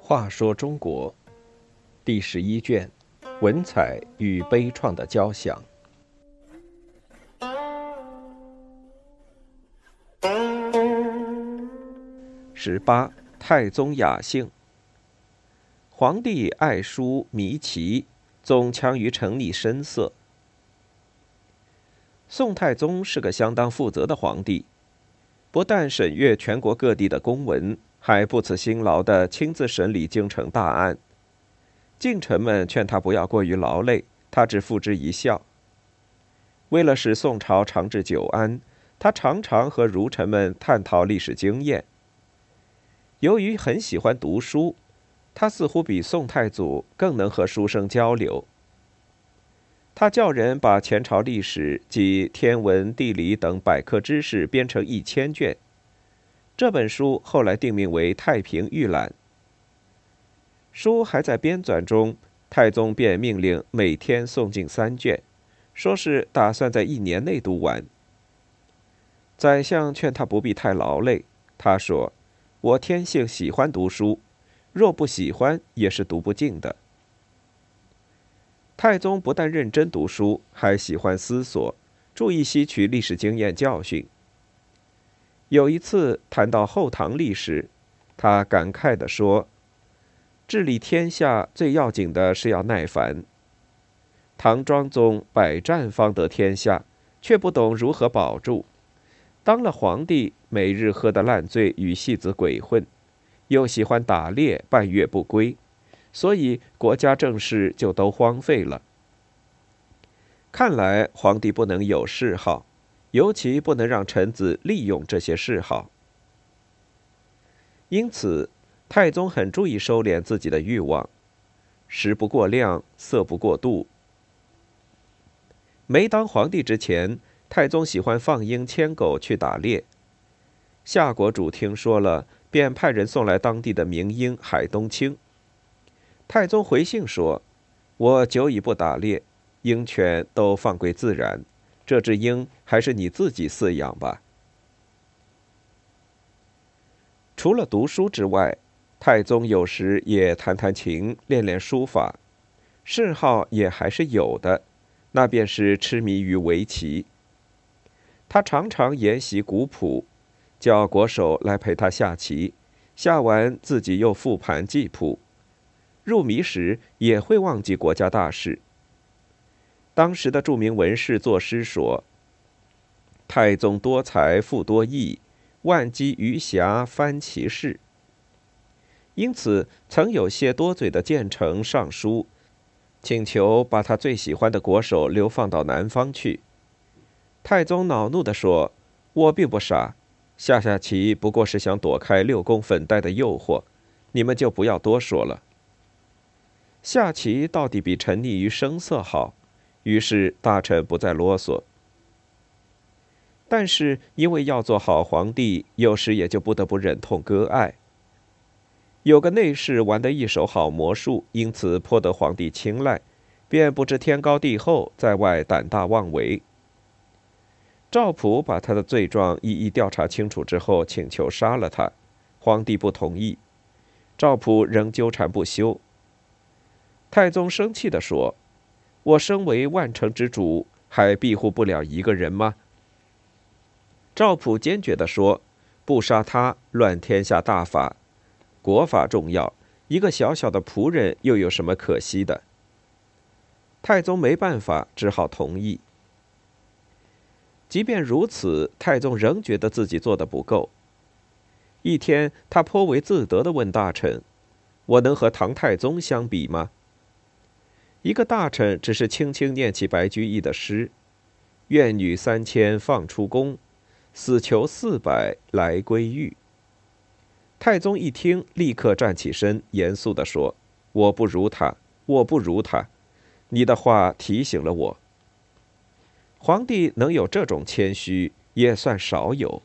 话说中国第十一卷：文采与悲怆的交响。十八，太宗雅兴。皇帝爱书迷棋，总强于沉溺声色。宋太宗是个相当负责的皇帝，不但审阅全国各地的公文，还不辞辛劳的亲自审理京城大案。近臣们劝他不要过于劳累，他只付之一笑。为了使宋朝长治久安，他常常和儒臣们探讨历史经验。由于很喜欢读书，他似乎比宋太祖更能和书生交流。他叫人把前朝历史及天文、地理等百科知识编成一千卷，这本书后来定名为《太平御览》。书还在编纂中，太宗便命令每天送进三卷，说是打算在一年内读完。宰相劝他不必太劳累，他说。我天性喜欢读书，若不喜欢，也是读不尽的。太宗不但认真读书，还喜欢思索，注意吸取历史经验教训。有一次谈到后唐历史，他感慨地说：“治理天下最要紧的是要耐烦。唐庄宗百战方得天下，却不懂如何保住。”当了皇帝，每日喝得烂醉，与戏子鬼混，又喜欢打猎，半月不归，所以国家政事就都荒废了。看来皇帝不能有嗜好，尤其不能让臣子利用这些嗜好。因此，太宗很注意收敛自己的欲望，食不过量，色不过度。没当皇帝之前。太宗喜欢放鹰牵狗去打猎，夏国主听说了，便派人送来当地的名鹰海东青。太宗回信说：“我久已不打猎，鹰犬都放归自然，这只鹰还是你自己饲养吧。”除了读书之外，太宗有时也弹弹琴，练练书法，嗜好也还是有的，那便是痴迷于围棋。他常常研习古谱，叫国手来陪他下棋，下完自己又复盘记谱。入迷时也会忘记国家大事。当时的著名文士作诗说：“太宗多才富多艺，万机余暇翻其事。”因此，曾有些多嘴的谏臣上书，请求把他最喜欢的国手流放到南方去。太宗恼怒地说：“我并不傻，下下棋不过是想躲开六宫粉黛的诱惑，你们就不要多说了。下棋到底比沉溺于声色好。”于是大臣不再啰嗦。但是因为要做好皇帝，有时也就不得不忍痛割爱。有个内侍玩得一手好魔术，因此颇得皇帝青睐，便不知天高地厚，在外胆大妄为。赵普把他的罪状一一调查清楚之后，请求杀了他，皇帝不同意，赵普仍纠缠不休。太宗生气地说：“我身为万城之主，还庇护不了一个人吗？”赵普坚决地说：“不杀他，乱天下大法，国法重要，一个小小的仆人又有什么可惜的？”太宗没办法，只好同意。即便如此，太宗仍觉得自己做的不够。一天，他颇为自得的问大臣：“我能和唐太宗相比吗？”一个大臣只是轻轻念起白居易的诗：“怨女三千放出宫，死囚四百来归狱。”太宗一听，立刻站起身，严肃地说：“我不如他，我不如他。你的话提醒了我。”皇帝能有这种谦虚，也算少有。